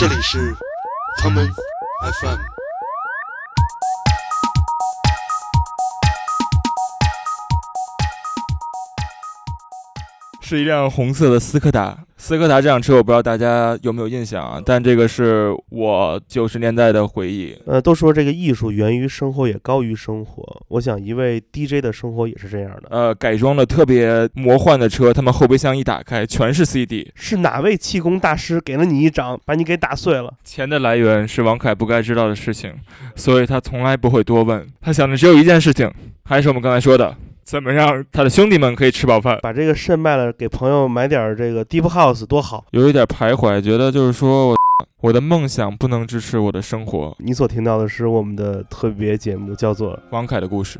这里是他们 FM。是一辆红色的斯柯达。斯柯达这辆车，我不知道大家有没有印象啊？但这个是我九十年代的回忆。呃，都说这个艺术源于生活，也高于生活。我想，一位 DJ 的生活也是这样的。呃，改装的特别魔幻的车，他们后备箱一打开，全是 CD。是哪位气功大师给了你一掌，把你给打碎了？钱的来源是王凯不该知道的事情，所以他从来不会多问。他想的只有一件事情，还是我们刚才说的。怎么让他的兄弟们可以吃饱饭？把这个肾卖了，给朋友买点这个 Deep House 多好。有一点徘徊，觉得就是说我我的梦想不能支持我的生活。你所听到的是我们的特别节目，叫做《王凯的故事》。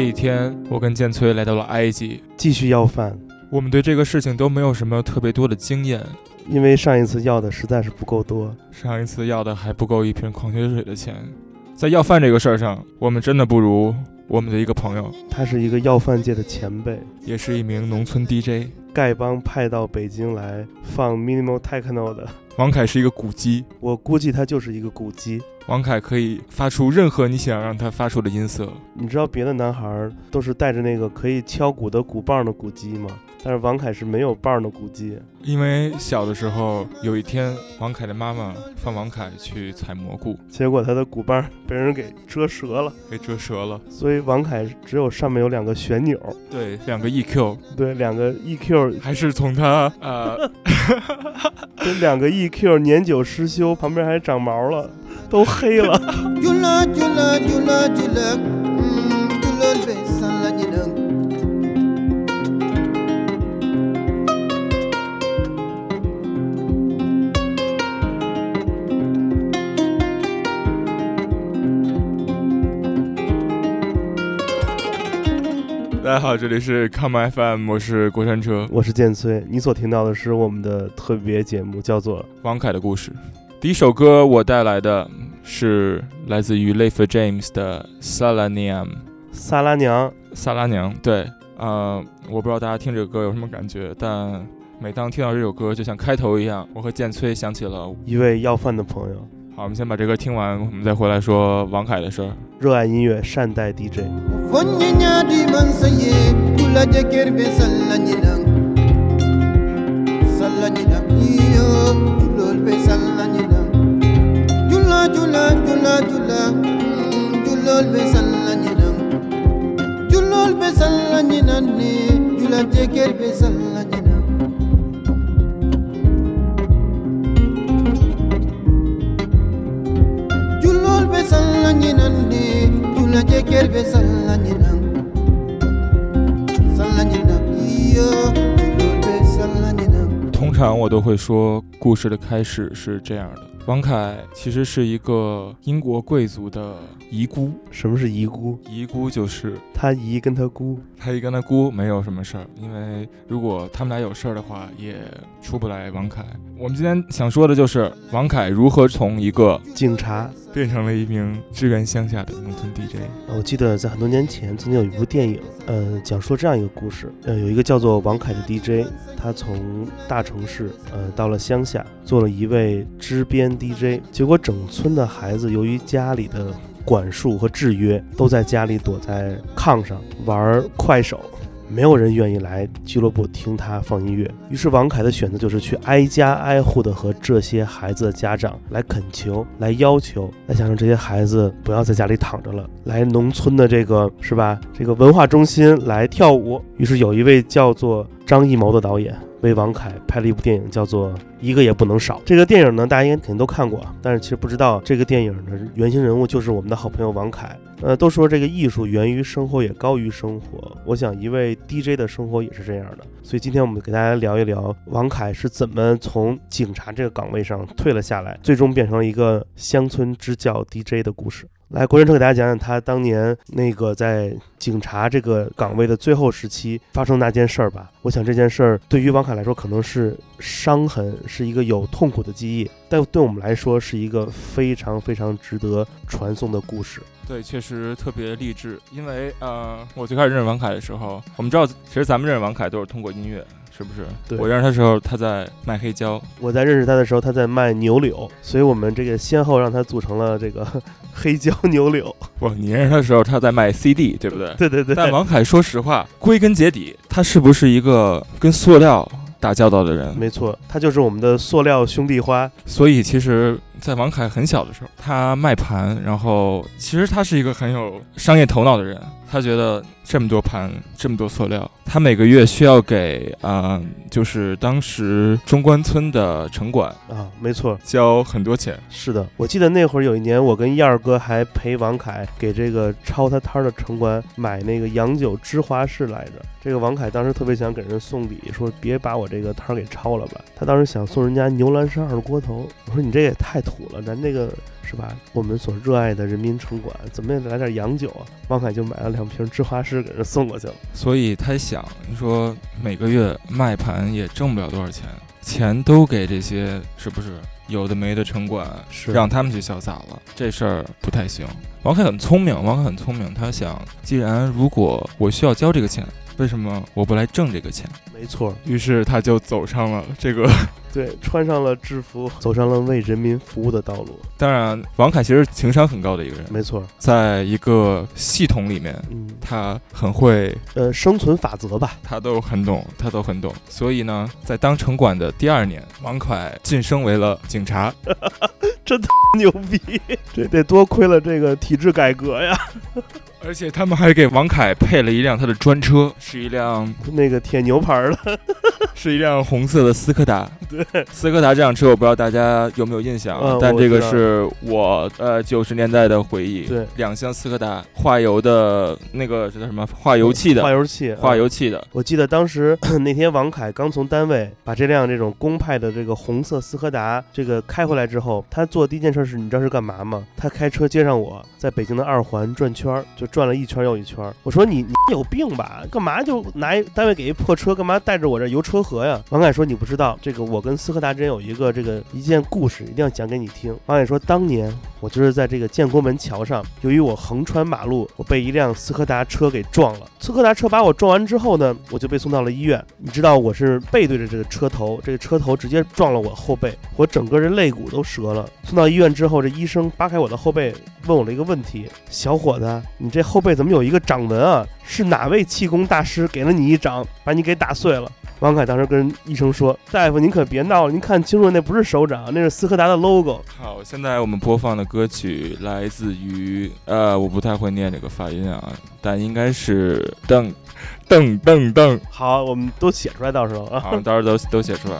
这一天，我跟建崔来到了埃及，继续要饭。我们对这个事情都没有什么特别多的经验，因为上一次要的实在是不够多，上一次要的还不够一瓶矿泉水的钱。在要饭这个事儿上，我们真的不如我们的一个朋友，他是一个要饭界的前辈，也是一名农村 DJ。丐帮派到北京来放 minimal techno 的王凯是一个鼓机，我估计他就是一个鼓机。王凯可以发出任何你想让他发出的音色。你知道别的男孩都是带着那个可以敲鼓的鼓棒的鼓机吗？但是王凯是没有棒的鼓机。因为小的时候有一天，王凯的妈妈放王凯去采蘑菇，结果他的鼓棒被人给折折了，给折折了。所以王凯只有上面有两个旋钮，对，两个 EQ，对，两个 EQ，还是从他呃，这两个 EQ 年久失修，旁边还长毛了。都黑了。大家好，这里是 Come FM，我是过山车，我是剑崔。你所听到的是我们的特别节目，叫做《王凯的故事》。第一首歌我带来的是来自于 Leif James 的《萨拉娘》。萨拉娘，萨拉娘，对，呃，我不知道大家听这个歌有什么感觉，但每当听到这首歌，就像开头一样，我和建崔想起了一位要饭的朋友。好，我们先把这歌听完，我们再回来说王凯的事儿。热爱音乐，善待 DJ。通常我都会说，故事的开始是这样的。王凯其实是一个英国贵族的遗孤。什么是遗孤？遗孤就是他姨跟他姑，他姨跟他姑没有什么事儿，因为如果他们俩有事儿的话，也出不来王凯。我们今天想说的就是王凯如何从一个警察变成了一名支援乡下的农村 DJ。我记得在很多年前曾经有一部电影，呃，讲述这样一个故事，呃，有一个叫做王凯的 DJ，他从大城市，呃，到了乡下，做了一位支边 DJ，结果整村的孩子由于家里的管束和制约，都在家里躲在炕上玩快手。没有人愿意来俱乐部听他放音乐，于是王凯的选择就是去挨家挨户的和这些孩子的家长来恳求、来要求，来想让这些孩子不要在家里躺着了，来农村的这个是吧？这个文化中心来跳舞。于是有一位叫做张艺谋的导演为王凯拍了一部电影，叫做《一个也不能少。这个电影呢，大家应该肯定都看过，但是其实不知道这个电影的原型人物就是我们的好朋友王凯。呃，都说这个艺术源于生活，也高于生活。我想一位 DJ 的生活也是这样的。所以今天我们给大家聊一聊王凯是怎么从警察这个岗位上退了下来，最终变成了一个乡村支教 DJ 的故事。来，国人车给大家讲讲他当年那个在警察这个岗位的最后时期发生那件事儿吧。我想这件事儿对于王凯来说可能是伤痕，是一个有痛苦的记忆，但对我们来说是一个非常非常值得传颂的故事。对，确实特别励志。因为呃，我最开始认识王凯的时候，我们知道，其实咱们认识王凯都是通过音乐。是不是？对我认识他的时候，他在卖黑胶。我在认识他的时候，他在卖牛柳，所以我们这个先后让他组成了这个 黑胶牛柳。不，你认识他的时候，他在卖 CD，对不对？对对对。但王凯，说实话，归根结底，他是不是一个跟塑料打交道的人？没错，他就是我们的塑料兄弟花。所以，其实，在王凯很小的时候，他卖盘，然后其实他是一个很有商业头脑的人。他觉得这么多盘，这么多塑料，他每个月需要给啊，就是当时中关村的城管啊，没错，交很多钱。是的，我记得那会儿有一年，我跟燕儿哥还陪王凯给这个抄他摊儿的城管买那个洋酒芝华士来着。这个王凯当时特别想给人送礼，说别把我这个摊儿给抄了吧。他当时想送人家牛栏山二锅头，我说你这也太土了，咱这个。是吧？我们所热爱的人民城管，怎么也得来点洋酒啊！王凯就买了两瓶芝华士给人送过去了。所以他想，你说每个月卖盘也挣不了多少钱，钱都给这些是不是有的没的城管，是让他们去潇洒了，这事儿不太行。王凯很聪明，王凯很聪明，他想，既然如果我需要交这个钱，为什么我不来挣这个钱？没错，于是他就走上了这个。对，穿上了制服，走上了为人民服务的道路。当然，王凯其实情商很高的一个人。没错，在一个系统里面，嗯，他很会，呃，生存法则吧，他都很懂，他都很懂。所以呢，在当城管的第二年，王凯晋升为了警察，真牛逼！这得多亏了这个体制改革呀。而且他们还给王凯配了一辆他的专车，是一辆那个铁牛牌的，是一辆红色的斯柯达。对，斯柯达这辆车我不知道大家有没有印象，但这个是我呃九十年代的回忆。对，两厢斯柯达，化油的那个叫什么？化油器的。化油器，化油器的。我记得当时 那天王凯刚从单位把这辆这种公派的这个红色斯柯达这个开回来之后，他做第一件事是，你知道是干嘛吗？他开车接上我在北京的二环转圈儿，就。转了一圈又一圈，我说你你有病吧？干嘛就拿一单位给一破车，干嘛带着我这游车河呀？王凯说你不知道这个，我跟斯柯达之间有一个这个一件故事，一定要讲给你听。王凯说当年我就是在这个建国门桥上，由于我横穿马路，我被一辆斯柯达车给撞了。斯柯达车把我撞完之后呢，我就被送到了医院。你知道我是背对着这个车头，这个车头直接撞了我后背，我整个人肋骨都折了。送到医院之后，这医生扒开我的后背，问我了一个问题：小伙子，你这。后背怎么有一个掌纹啊？是哪位气功大师给了你一掌，把你给打碎了？王凯当时跟医生说：“大夫，您可别闹了，您看清楚，那不是手掌，那是斯柯达的 logo。”好，现在我们播放的歌曲来自于呃，我不太会念这个发音啊，但应该是噔噔噔噔。好，我们都写出来，到时候啊，好，到时候都都写出来。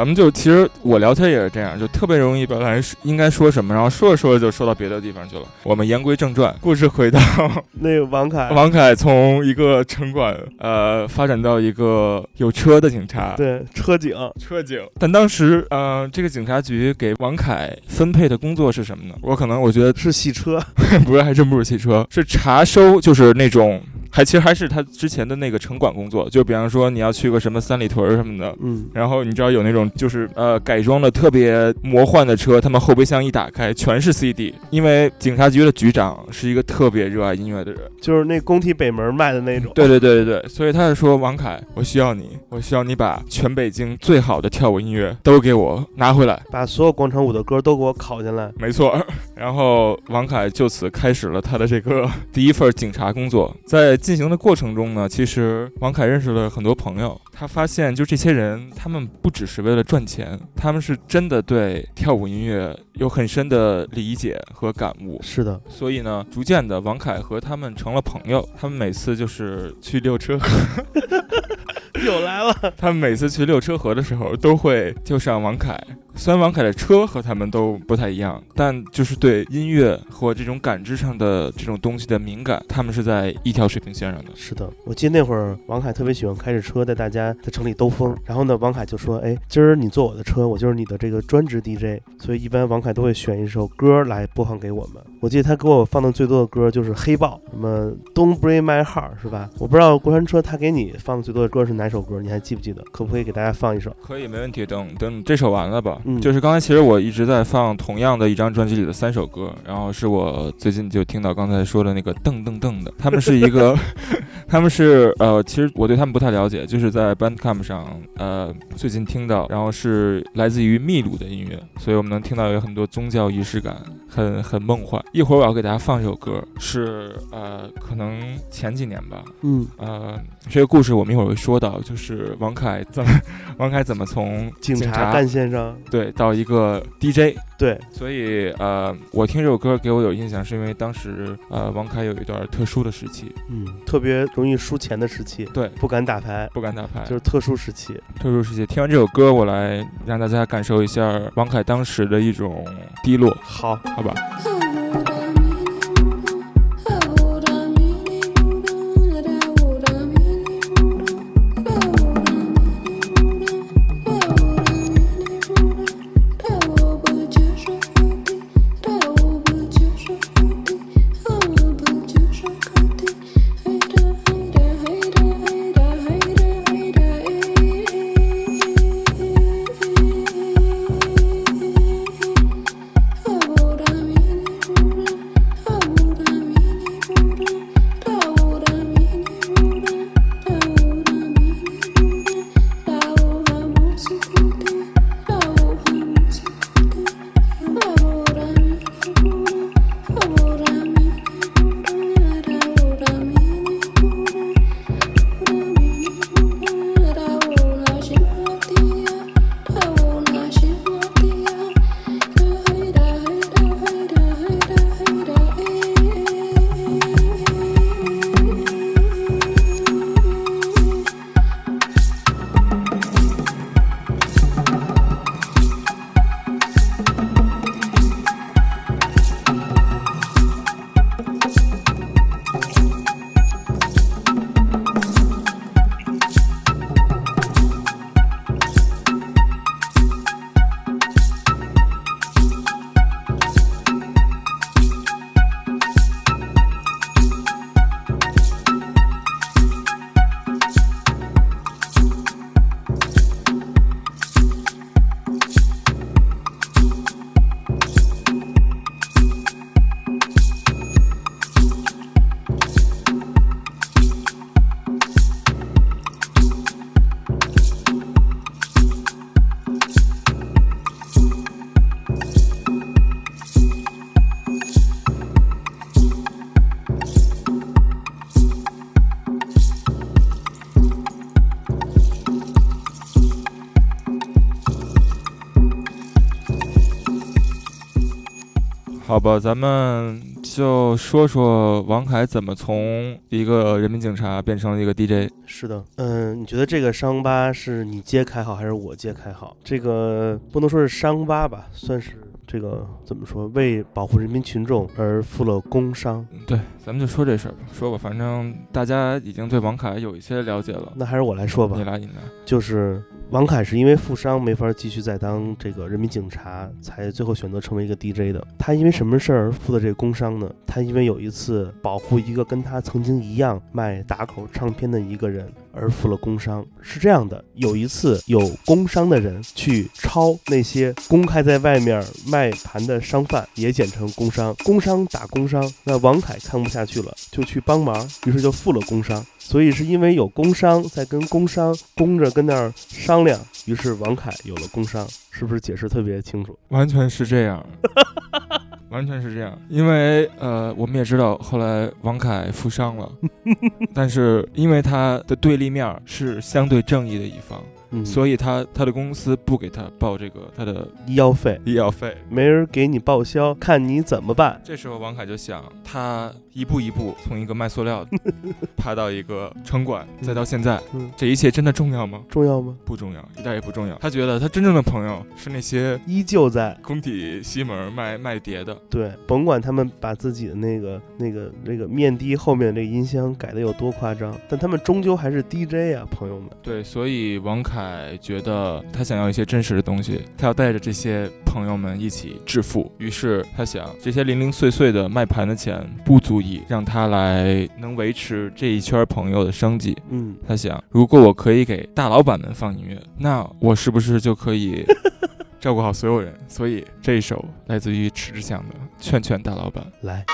咱们就其实我聊天也是这样，就特别容易表达应该说什么，然后说着说着就说到别的地方去了。我们言归正传，故事回到 那个王凯，王凯从一个城管呃发展到一个有车的警察，对，车警，车警。但当时呃这个警察局给王凯分配的工作是什么呢？我可能我觉得是洗车，不是，还真不是洗车，是查收，就是那种。还其实还是他之前的那个城管工作，就比方说你要去个什么三里屯儿什么的。嗯，然后你知道有那种就是呃改装的特别魔幻的车，他们后备箱一打开全是 CD，因为警察局的局长是一个特别热爱音乐的人。就是那工体北门卖的那种。对对对对对，所以他就说王凯，我需要你，我需要你把全北京最好的跳舞音乐都给我拿回来。把所有广场舞的歌都给我拷进来。没错，然后王凯就此开始了他的这个 第一份警察工作。在进行的过程中呢，其实王凯认识了很多朋友。他发现，就这些人，他们不只是为了赚钱，他们是真的对跳舞音乐有很深的理解和感悟。是的，所以呢，逐渐的，王凯和他们成了朋友。他们每次就是去溜车河，又来了。他们每次去溜车河的时候，都会叫上王凯。虽然王凯的车和他们都不太一样，但就是对音乐和这种感知上的这种东西的敏感，他们是在一条水平线上的。是的，我记得那会儿王凯特别喜欢开着车带大家在城里兜风，然后呢，王凯就说：“哎，今儿你坐我的车，我就是你的这个专职 DJ。”所以一般王凯都会选一首歌来播放给我们。我记得他给我放的最多的歌就是黑豹，什么 Don't Break My Heart 是吧？我不知道过山车他给你放的最多的歌是哪首歌，你还记不记得？可不可以给大家放一首？可以，没问题。等等这首完了吧。嗯。就是刚才其实我一直在放同样的一张专辑里的三首歌，然后是我最近就听到刚才说的那个噔噔噔的，他们是一个，他们是呃，其实我对他们不太了解，就是在 Bandcamp 上呃最近听到，然后是来自于秘鲁的音乐，所以我们能听到有很多宗教仪式感，很很梦幻。一会儿我要给大家放一首歌，是呃可能前几年吧，嗯，呃，这个故事我们一会儿会说到，就是王凯怎么，王凯怎么从警察 察干线上，对到一个 DJ，对，所以呃，我听这首歌给我有印象，是因为当时呃，王凯有一段特殊的时期，嗯，特别容易输钱的时期，对，不敢打牌，不敢打牌，就是特殊时期。特殊时期。听完这首歌，我来让大家感受一下王凯当时的一种低落，好，好吧？好吧，咱们就说说王凯怎么从一个人民警察变成了一个 DJ。是的，嗯，你觉得这个伤疤是你揭开好还是我揭开好？这个不能说是伤疤吧，算是这个怎么说？为保护人民群众而负了工伤。对，咱们就说这事儿吧，说吧，反正大家已经对王凯有一些了解了。那还是我来说吧你，来，你来。就是王凯是因为负伤没法继续再当这个人民警察，才最后选择成为一个 DJ 的。他因为什么事儿负的这个工伤呢？他因为有一次保护一个跟他曾经一样卖打口唱片的一个人而负了工伤。是这样的，有一次有工伤的人去抄那些公开在外面卖盘的商贩，也简称工伤，工伤打工伤。那王凯看不下去了，就去帮忙，于是就负了工伤。所以是因为有工伤，在跟工商工着跟那儿商量，于是王凯有了工伤，是不是解释特别清楚？完全是这样，完全是这样。因为呃，我们也知道后来王凯负伤了，但是因为他的对立面是相对正义的一方，嗯，所以他他的公司不给他报这个他的医药费医药费。没人给你报销，看你怎么办。这时候王凯就想，他一步一步从一个卖塑料的 爬到一个城管，再到现在，嗯，这一切真的重要吗？重要吗？不重要，一点也不重要。他觉得他真正的朋友是那些依旧在工体西门卖卖碟的。对，甭管他们把自己的那个、那个、那个面的后面的这个音箱改的有多夸张，但他们终究还是 DJ 啊，朋友们。对，所以王凯觉得他想要一些真实的东西，他要带着这些朋友们一起致富。于是他想，这些零零碎碎的卖盘的钱不足以让他来能维持这一圈朋友的生计。嗯，他想，如果我可以给大老板们放音乐，那我是不是就可以 照顾好所有人？所以这一首来自于迟志祥的《劝劝大老板》。来，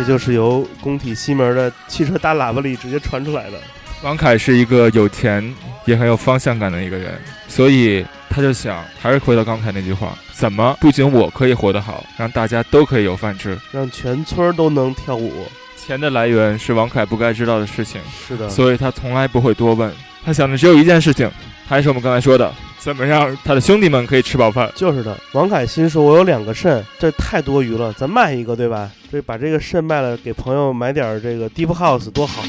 这就是由工体西门的汽车大喇叭里直接传出来的。王凯是一个有钱也很有方向感的一个人，所以他就想，还是回到刚才那句话：怎么不仅我可以活得好，让大家都可以有饭吃？让全村都能跳舞。钱的来源是王凯不该知道的事情，是的，所以他从来不会多问。他想的只有一件事情，还是我们刚才说的，怎么让他的兄弟们可以吃饱饭。就是的。王凯心说：“我有两个肾，这太多余了，咱卖一个，对吧？这把这个肾卖了，给朋友买点这个 deep house 多好。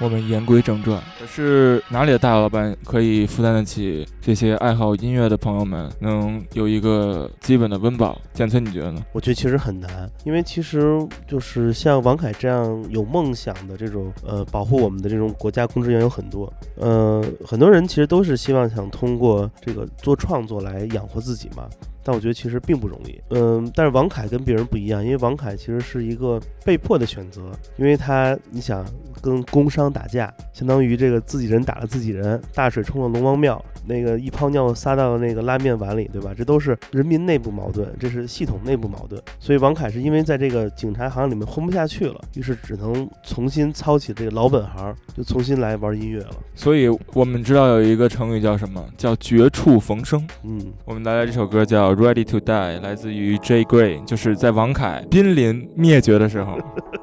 我们言归正传。可是哪里的大老板可以负担得起这些爱好音乐的朋友们能有一个基本的温饱？建村，你觉得呢？我觉得其实很难，因为其实就是像王凯这样有梦想的这种呃保护我们的这种国家公职员有很多，呃，很多人其实都是希望想通过这个做创作来养活自己嘛。但我觉得其实并不容易。嗯，但是王凯跟别人不一样，因为王凯其实是一个被迫的选择，因为他你想跟工商打架，相当于这个自己人打了自己人，大水冲了龙王庙，那个一泡尿撒到那个拉面碗里，对吧？这都是人民内部矛盾，这是系统内部矛盾。所以王凯是因为在这个警察行里面混不下去了，于是只能重新操起这个老本行，就重新来玩音乐了。所以我们知道有一个成语叫什么？叫绝处逢生。嗯，我们带来这首歌叫《Ready to Die》，来自于 J. Gray，就是在王凯濒临灭绝的时候，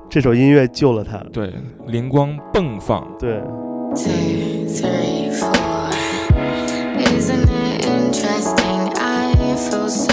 这首音乐救了他。对，灵光迸放。对，Two, three, four. Isn't it interesting? I feel so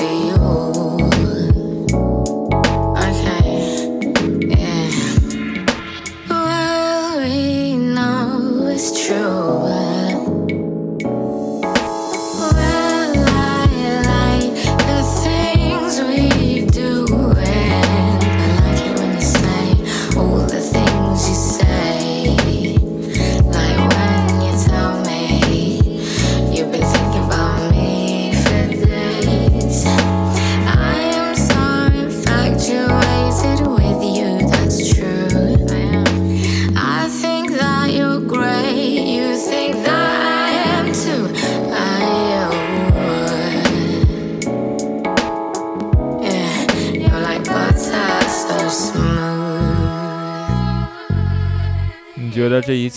see you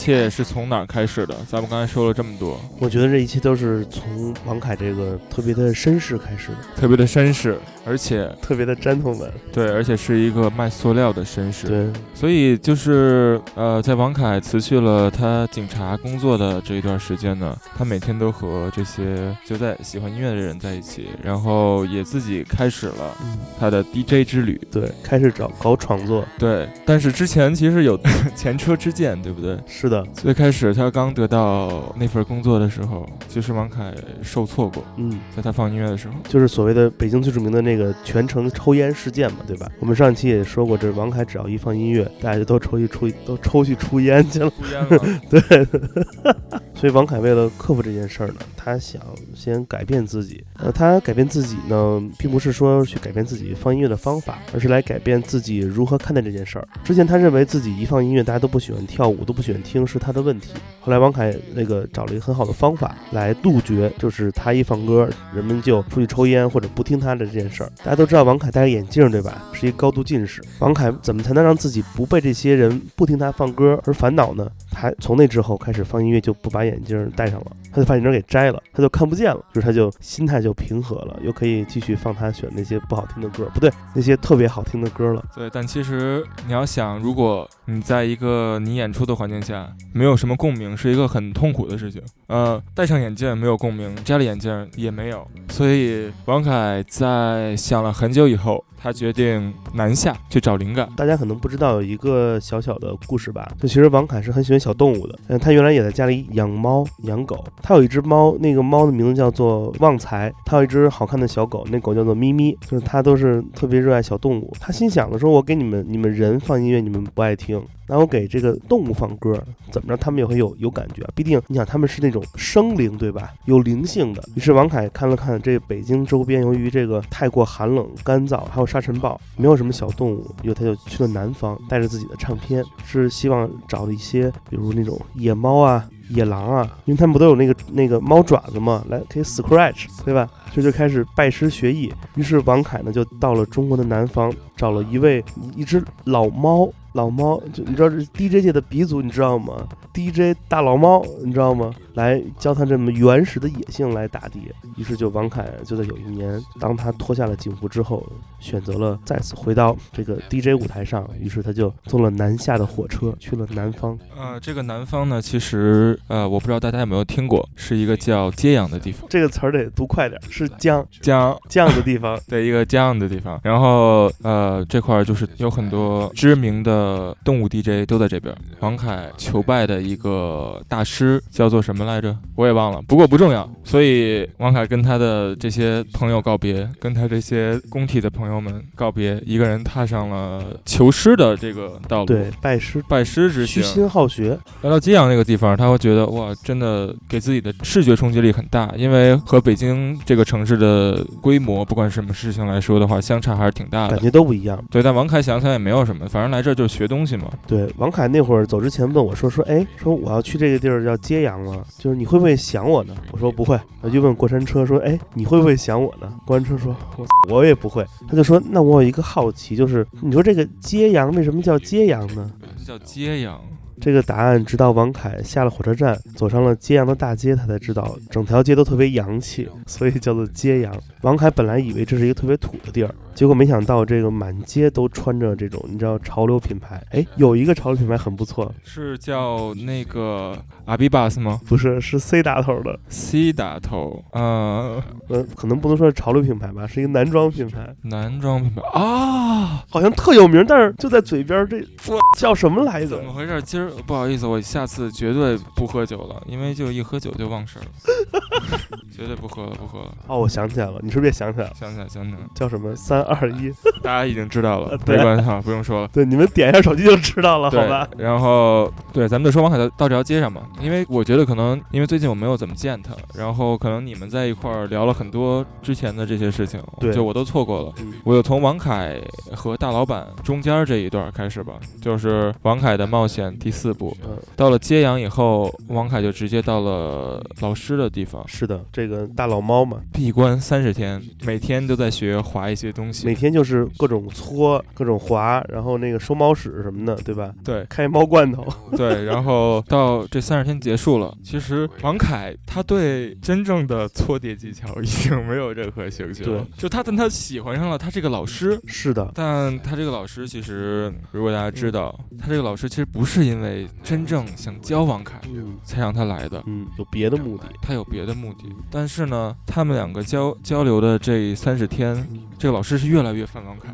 切是从哪儿开始的？咱们刚才说了这么多，我觉得这一切都是从王凯这个特别的绅士开始的，特别的绅士，而且特别的 gentleman。对，而且是一个卖塑料的绅士。对，所以就是呃，在王凯辞去了他警察工作的这一段时间呢，他每天都和这些就在喜欢音乐的人在一起，然后也自己开始了嗯，他的 DJ 之旅。对，开始找搞创作。对，但是之前其实有 前车之鉴，对不对？是的，最开始他刚得到那份工作的时候，其实王凯受挫过，嗯，在他放音乐的时候。就是所谓的北京最著名的那个全程抽烟事件嘛，对吧？我们上期也说过，这王凯只要一放音乐，大家就都抽去出都抽去出烟去了。了，对，所以王凯为了克服这件事儿呢，他想先改变自己。呃，他改变自己呢，并不是说去改变自己放音乐的方法，而是来改变自己如何看待这件事儿。之前他认为自己一放音乐，大家都不喜欢跳舞，都不喜欢听，是他的问题。后来王凯那个找了一个很好的方法来杜绝，就是他一放歌，人们就出去抽烟或者不听他的这件事儿。大家都知道王凯戴着眼镜，对吧？是一高度近视。王凯怎么才能让自己不被这些人不听他放歌而烦恼呢？他从那之后开始放音乐就不把眼镜戴上了，他就把眼镜给摘了，他就看不见了，就是他就心态就平和了，又可以继续放他选那些不好听的歌，不对，那些特别好听的歌了。对，但其实你要想，如果你在一个你演出的环境下没有什么共鸣，是一个很痛苦的事情。呃，戴上眼镜没有共鸣，摘了眼镜也没有。所以王凯在想了很久以后，他决定南下去找灵感。大家可能不知道有一个小小的故事吧，就其实王凯是很喜欢小动物的，嗯，他原来也在家里养猫养狗，他有一只猫，那个猫的名字叫做旺财，他有一只好看的小狗，那狗叫做咪咪，就是他都是特别热爱小动物。他心想的说，我给你们你们人放音乐，你们不爱听，那我给这个动物放歌，怎么着他们也会有有感觉啊？毕竟你想他们是那种生灵，对吧？有灵性的。于是王凯看了看这北京周边，由于这个太过寒冷干燥，还有沙尘暴，没有什么小动物，于是他就去了南方，带着自己的唱片，是希望找一些比如那种野猫啊、野狼啊，因为他们不都有那个那个猫爪子嘛，来可以 scratch，对吧？这就开始拜师学艺。于是王凯呢就到了中国的南方，找了一位一只老猫。老猫，就你知道这 DJ 界的鼻祖，你知道吗？DJ 大老猫，你知道吗？来教他这么原始的野性来打碟。于是就王凯就在有一年，当他脱下了警服之后，选择了再次回到这个 DJ 舞台上。于是他就坐了南下的火车去了南方。呃，这个南方呢，其实呃，我不知道大家有没有听过，是一个叫揭阳的地方。这个词儿得读快点，是江江江的地方。对，一个江的地方。然后呃，这块儿就是有很多知名的动物 DJ 都在这边。王凯求拜的一个大师叫做什么来着？我也忘了，不过不重要。所以王凯跟他的这些朋友告别，跟他这些工体的朋友们告别，一个人踏上了求师的这个道路。对，拜师拜师之虚。心好学。来到揭阳那个地方，他会觉得哇，真的给自己的视觉冲击力很大，因为和北京这个城市的规模，不管什么事情来说的话，相差还是挺大的。感觉都不一样。对，但王凯想想也没有什么，反正来这儿就是学东西嘛。对，王凯那会儿走之前问我说说，哎，说我要去这个地儿叫揭阳了，就是你会不会想我呢？我说不会。我就问过山车说，哎，你会不会想我呢？过山车说，我我也不会。他就说，那我有一个好奇，就是你说这个揭阳为什么叫揭阳呢？这叫揭阳。这个答案直到王凯下了火车站，走上了揭阳的大街，他才知道整条街都特别洋气，所以叫做揭阳。王凯本来以为这是一个特别土的地儿，结果没想到这个满街都穿着这种你知道潮流品牌。哎，有一个潮流品牌很不错，是叫那个阿比巴斯吗？不是，是 C 打头的，C 打头，呃，呃，可能不能说是潮流品牌吧，是一个男装品牌，男装品牌啊，好像特有名，但是就在嘴边，这我叫什么来着？怎么回事？今儿不好意思，我下次绝对不喝酒了，因为就一喝酒就忘事儿了，绝对不喝了，不喝了。哦，我想起来了，你是不是也想起来了？想起来，想起来，叫什么？三二一，大家已经知道了，对没关系哈，不用说了。对，你们点一下手机就知道了，好吧？，然后对，咱们就说王凯到到这条街上嘛，因为我觉得可能因为最近我没有怎么见他，然后可能你们在一块儿聊了很多之前的这些事情，对就我都错过了。嗯我就从王凯和大老板中间这一段开始吧，就是王凯的冒险第四部。嗯，到了揭阳以后，王凯就直接到了老师的地方，是的，这个大老猫嘛，闭关三十天，每天都在学划一些东西。每天就是各种搓、各种滑，然后那个收猫屎什么的，对吧？对。开猫罐头，对，然后 到这三十天结束了，其实王凯他对真正的搓碟技巧已经没有任何兴趣了。对，就他但他喜欢上了他这个老师，是的，但他这个老师其实，如果大家知道，他这个老师其实不是因为真正想教王凯嗯。才让他来的。嗯，有别的目的，他有别的目的，但是呢，他们两个交交流的这三十天，这个老师越来越烦王凯，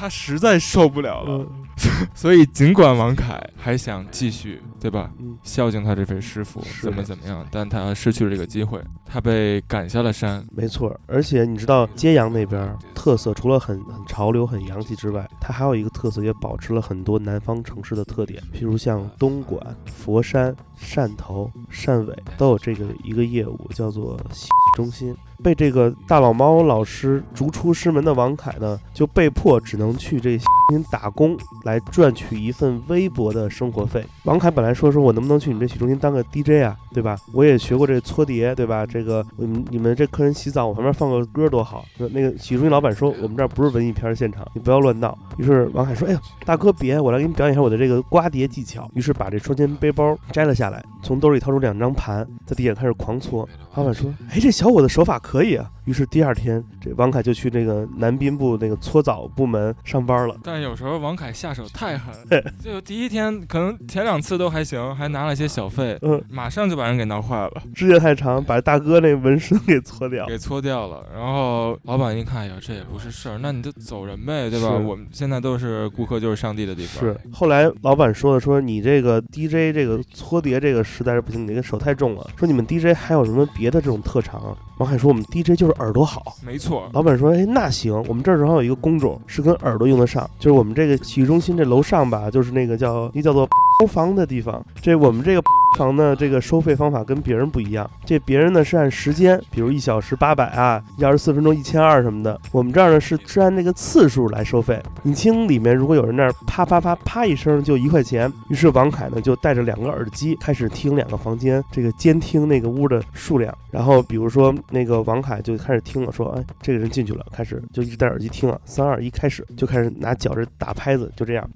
他实在受不了了，嗯 所以尽管王凯还想继续，对吧？嗯，孝敬他这位师傅，怎么怎么样，但他失去了这个机会，他被赶下了山。没错。而且你知道揭阳那边特色，除了很很潮流、很洋气之外，它还有一个特色，也保持了很多南方城市的特点，譬如像东莞、佛山、汕头、汕尾都有这个一个业务，叫做洗中心。被这个大老猫老师逐出师门的王凯呢，就被迫只能能去这洗中心打工，来赚取一份微薄的生活费。王凯本来说说我能不能去你们这洗浴中心当个 DJ 啊，对吧？我也学过这搓碟，对吧？这个你们你们这客人洗澡，我旁边放个歌多好。那个洗浴中心老板说，我们这不是文艺片现场，你不要乱闹。于是王凯说，哎呀，大哥别，我来给你表演一下我的这个刮碟技巧。于是把这双肩背包摘了下来，从兜里掏出两张盘，在地上开始狂搓。老板说，哎，这小伙子手法可以啊。于是第二天，这王凯就去那个男宾部那个搓澡部门上班了。但有时候王凯下手太狠，就第一天可能前两次都还行，还拿了些小费，嗯，马上就把人给闹坏了，指甲太长，把大哥那纹身给搓掉。给搓掉了。然后老板一看，哎呀，这也不是事儿，那你就走人呗，对吧？我们现在都是顾客就是上帝的地方。是，后来老板说的，说你这个 DJ 这个搓碟这个实在是不行，你这个手太重了。说你们 DJ 还有什么别的这种特长啊？王凯说我们 DJ 就是耳朵好。没错，老板说，哎，那行，我们这儿正好有一个工种是跟耳耳朵用得上，就是我们这个洗浴中心这楼上吧，就是那个叫一叫做包 房的地方。这我们这个 房的这个收费方法跟别人不一样，这别人呢是按时间，比如一小时八百啊，一二十四分钟一千二什么的。我们这儿呢是是按那个次数来收费。你听里面如果有人那儿啪啪啪啪一声就一块钱，于是王凯呢就带着两个耳机开始听两个房间这个监听那个屋的数量，然后比如说那个王凯就开始听了，说哎这个人进去了，开始就一直戴耳机听了，三二一开始就开始拿脚这打拍子，就这样。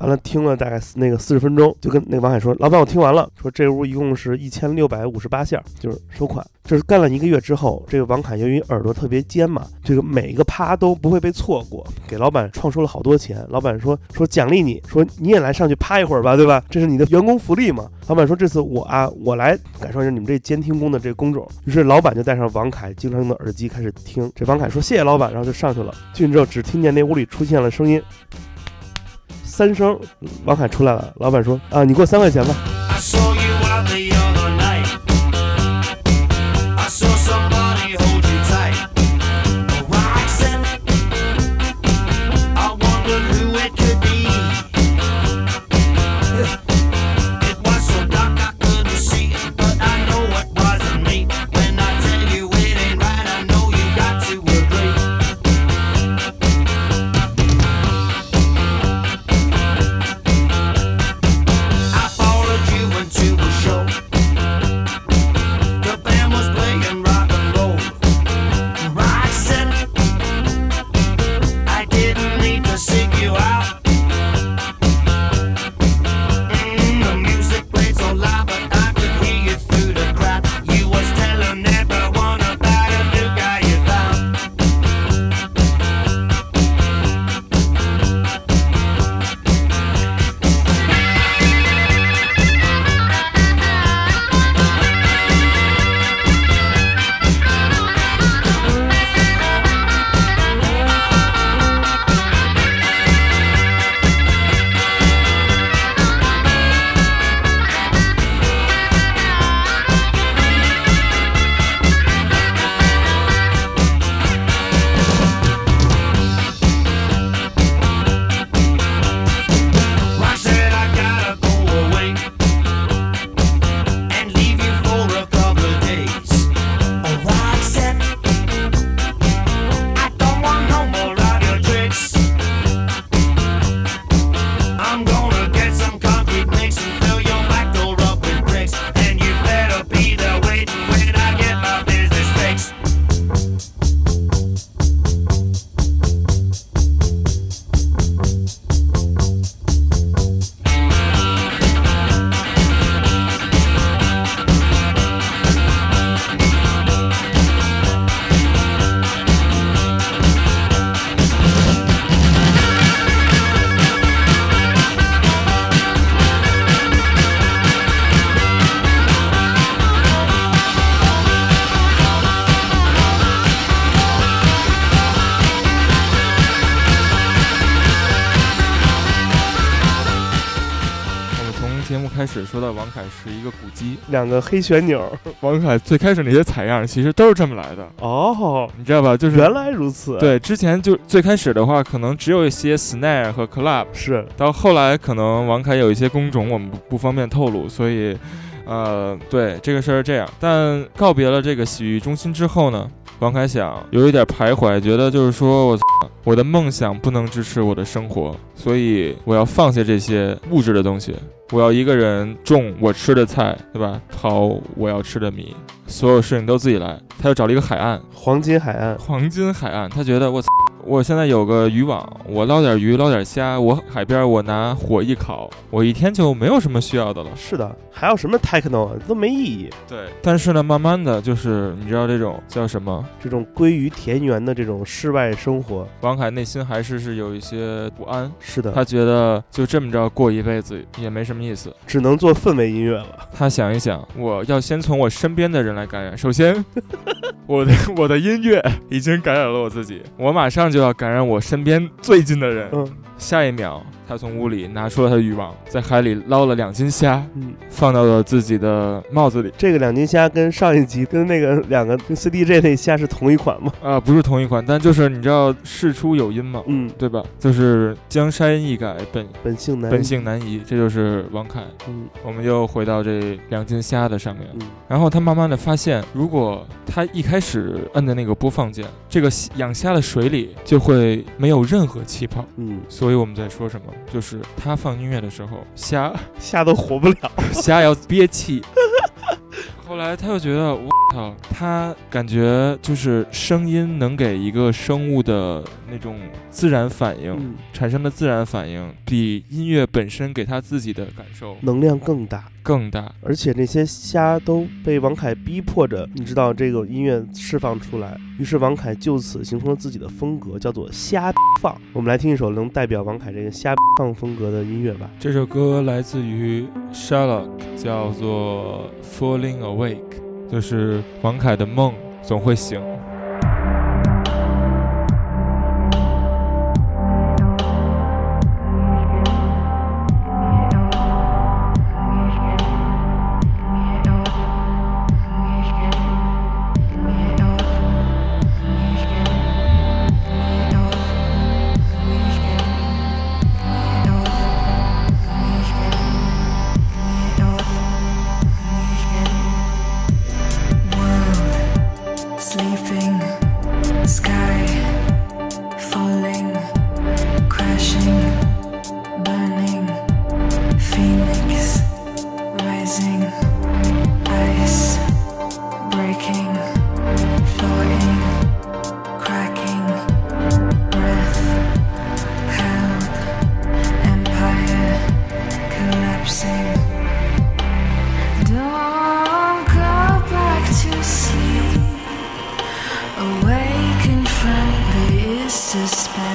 完了，听了大概那个四十分钟，就跟那个王海说：“老板，我听完了，说这屋一共是一千六百五十八下，就是收款。”这是干了一个月之后，这个王凯由于耳朵特别尖嘛，这个每一个啪都不会被错过，给老板创收了好多钱。老板说：“说奖励你，说你也来上去啪一会儿吧，对吧？这是你的员工福利嘛。”老板说：“这次我啊，我来感受一下你们这监听工的这工种。”于是老板就带上王凯经常用的耳机开始听。这王凯说：“谢谢老板。”然后就上去了。进去之后，只听见那屋里出现了声音。三声，王凯出来了。老板说：“啊，你给我三块钱吧。是一个古机，两个黑旋钮。王凯最开始那些采样其实都是这么来的，哦，你知道吧？就是原来如此。，对之前就最开始的话，可能只有一些 snare 和 club，是到后来可能王凯有一些工种我们不不方便透露，所以，呃，对这个事儿是这样。但告别了这个洗浴中心之后呢，王凯想有一点徘徊，觉得就是说我我的梦想不能支持我的生活，所以我要放下这些物质的东西，我要一个人种我吃的菜，对吧？刨我要吃的米，所有事情都自己来。他又找了一个海岸，黄金海岸。黄金海岸，他觉得我操，我现在有个渔网，我捞点鱼，捞点虾，我海边我拿火一烤，我一天就没有什么需要的了。是的，还有什么 techno 啊，都没意义。对，但是呢，慢慢的就是你知道这种叫什么？这种归于田园的这种室外生活，王凯内心还是是有一些不安，是的，他觉得就这么着过一辈子也没什么意思。只能做氛围音乐了。他想一想，我要先从我身边的人来感染。首先，我的我的音乐已经感染了我自己，我马上就要感染我身边最近的人。嗯，下一秒，他从屋里拿出了他的渔网，在海里捞了两斤虾，嗯，放到了自己的帽子里。这个两斤虾跟上一集跟那个两个跟 CDJ 那虾是同一款吗？啊、不是同一款，但就是你知道事出有因嘛，嗯，对吧？就是江山易改，本本性难移本性难移，这就是王凯。嗯我们又回到这两斤虾的上面，嗯然后他慢慢的发现，如果他一开始摁的那个播放键，这个养虾的水里就会没有任何气泡。嗯，所以我们在说什么？就是他放音乐的时候，虾虾 都活不了。虾要憋气。后来他又觉得，我操，他感觉就是声音能给一个生物的那种自然反应、嗯，产生的自然反应，比音乐本身给他自己的感受能量更大。更大。而且那些虾都被王凯逼迫着，你知道这个音乐释放出来，于是王凯就此形成了自己的风格，叫做虾放。我们来听一首能代表王凯这个虾放风格的音乐吧。这首歌来自于 Sherlock，叫做《Falling Wake，》，就是王凯的梦总会醒。suspect.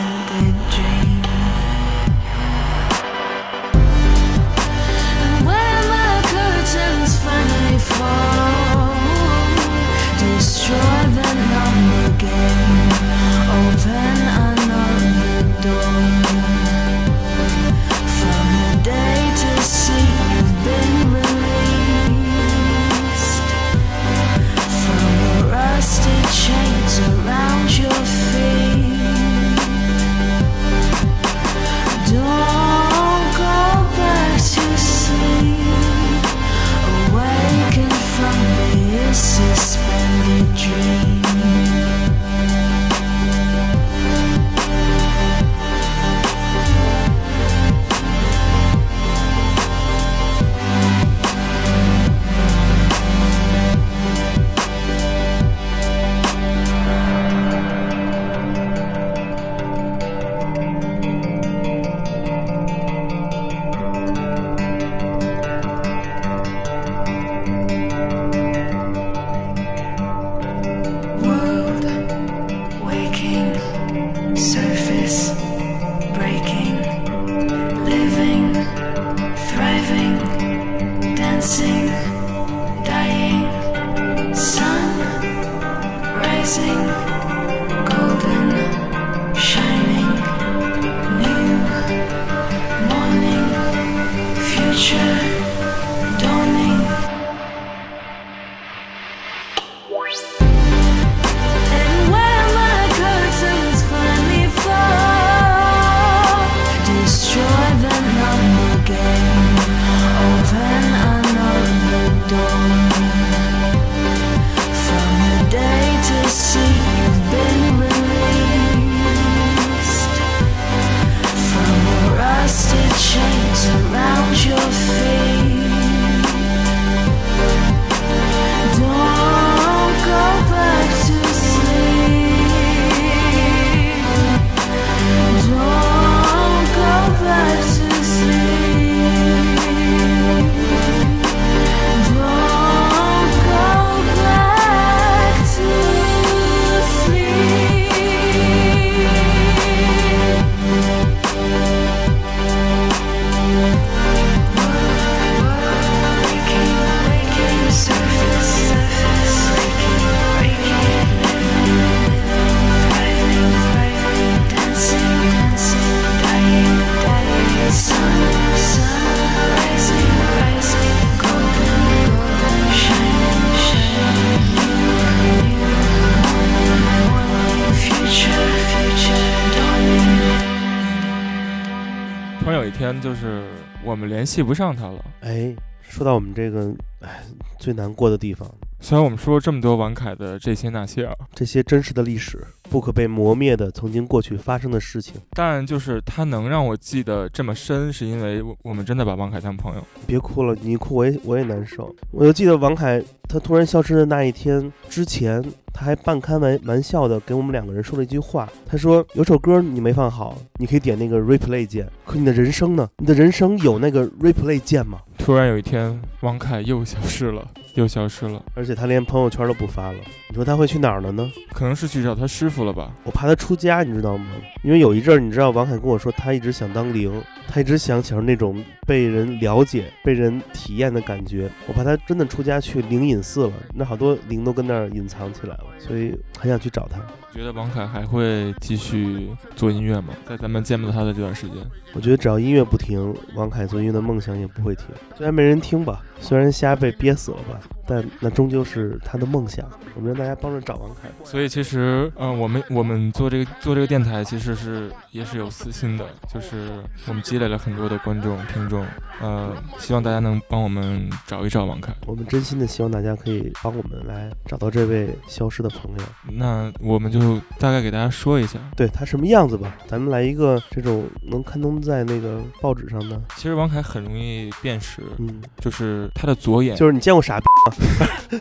们联系不上他了。哎，说到我们这个，哎，最难过的地方，虽然我们说了这么多王凯的这些那些啊，这些真实的历史，不可被磨灭的曾经过去发生的事情。但就是他能让我记得这么深，是因为我我们真的把王凯当朋友。别哭了，你一哭我也我也难受。我就记得王凯他突然消失的那一天之前，他还半开玩玩笑的给我们两个人说了一句话。他说有首歌你没放好，你可以点那个 replay 键。可你的人生呢？你的人生有那个 replay 键吗？突然有一天，王凯又消失了，又消失了，而且他连朋友圈都不发了。你说他会去哪儿了呢？可能是去找他师傅了吧？我怕他出家，你知道吗？因为有一阵儿，你知道王凯跟我说，他一直想当零，他一直想享受那种被人了解、被人体验的感觉。我怕他真的出家去灵隐寺了，那好多灵都跟那儿隐藏起来了，所以很想去找他。觉得王凯还会继续做音乐吗？在咱们见不到他的这段时间，我觉得只要音乐不停，王凯做音乐的梦想也不会停。虽然没人听吧，虽然虾被憋死了吧，但那终究是他的梦想。我们让大家帮着找王凯。所以其实，嗯、我们我们做这个做这个电台，其实是也是有私心的，就是我们积累了很多的观众听众，呃，希望大家能帮我们找一找王凯。我们真心的希望大家可以帮我们来找到这位消失的朋友，那我们就大概给大家说一下，对他什么样子吧。咱们来一个这种能刊登在那个报纸上的，其实王凯很容易辨识，嗯，就是他的左眼，就是你见过傻逼吗？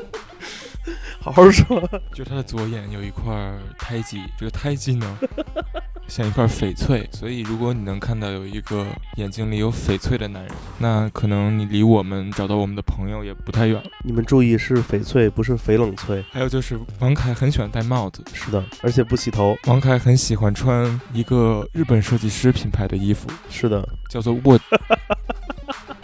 好好说。就他的左眼有一块胎记，这个胎记呢，像一块翡翠，所以如果你能看到有一个眼睛里有翡翠的男人，那可能你离我们找到我们的朋友也不太远。你们注意，是翡翠，不是翡冷翠。还有就是王凯很喜欢戴帽子，是的，而且不洗头。王凯很喜欢穿一个日本设计师品牌的衣服，是的，叫做卧。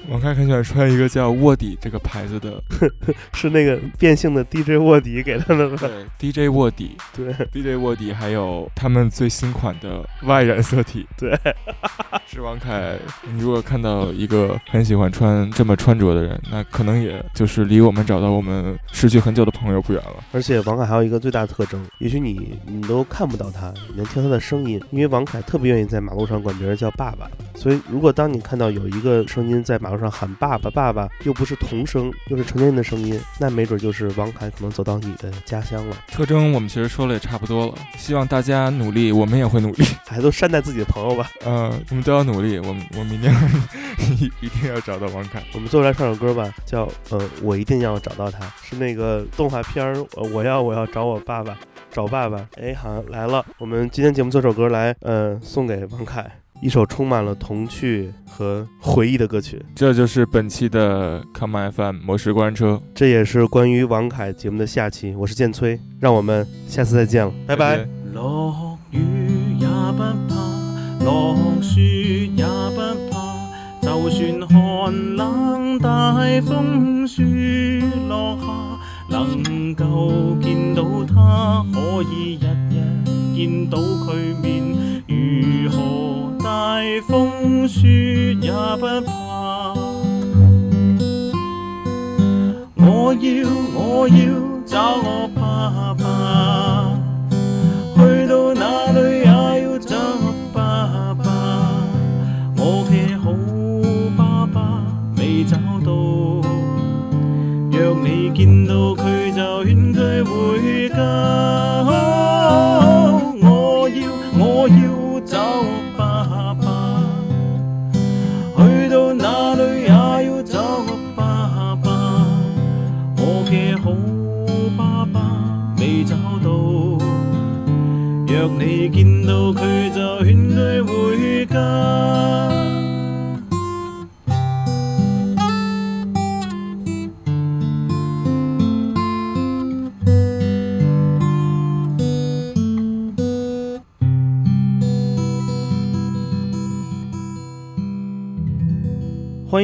王凯很喜欢穿一个叫卧底这个牌子的，是那个变性的 DJ 卧底给他的吗？对，DJ 卧底对，，DJ 卧底，还有他们最新款的 Y 染色体，对，是王凯。你如果看到一个很喜欢穿这么穿着的人，那可能也就是离我们找到我们失去很久的朋友不远了。而且王凯还有一个最大的特征，也许你你都看不到他，你能听他的声音，因为王凯特别愿意在马路上管别人叫爸爸。所以，如果当你看到有一个声音在马路上喊爸爸爸爸，又不是童声，又是成年人的声音，那没准就是王凯可能走到你的家乡了。特征我们其实说了也差不多了，希望大家努力，我们也会努力。还都善待自己的朋友吧。呃，我们都要努力，我们我们一定要一一定要找到王凯。我们最后来唱首歌吧，叫呃，我一定要找到他，是那个动画片儿，呃我要我要找我爸爸，找爸爸。哎，好像来了。我们今天节目做首歌来，呃，送给王凯一首充满了童趣和回忆的歌曲。这就是本期的 Come FM 模式关车，这也是关于王凯节目的下期。我是建崔，让我们下次再见了，拜拜。落雨也不怕，落雪也不怕，就算寒冷大風雪落下，能夠見到他，可以日日見到佢面，如何大大风雪也不怕。我要我要找我爸爸。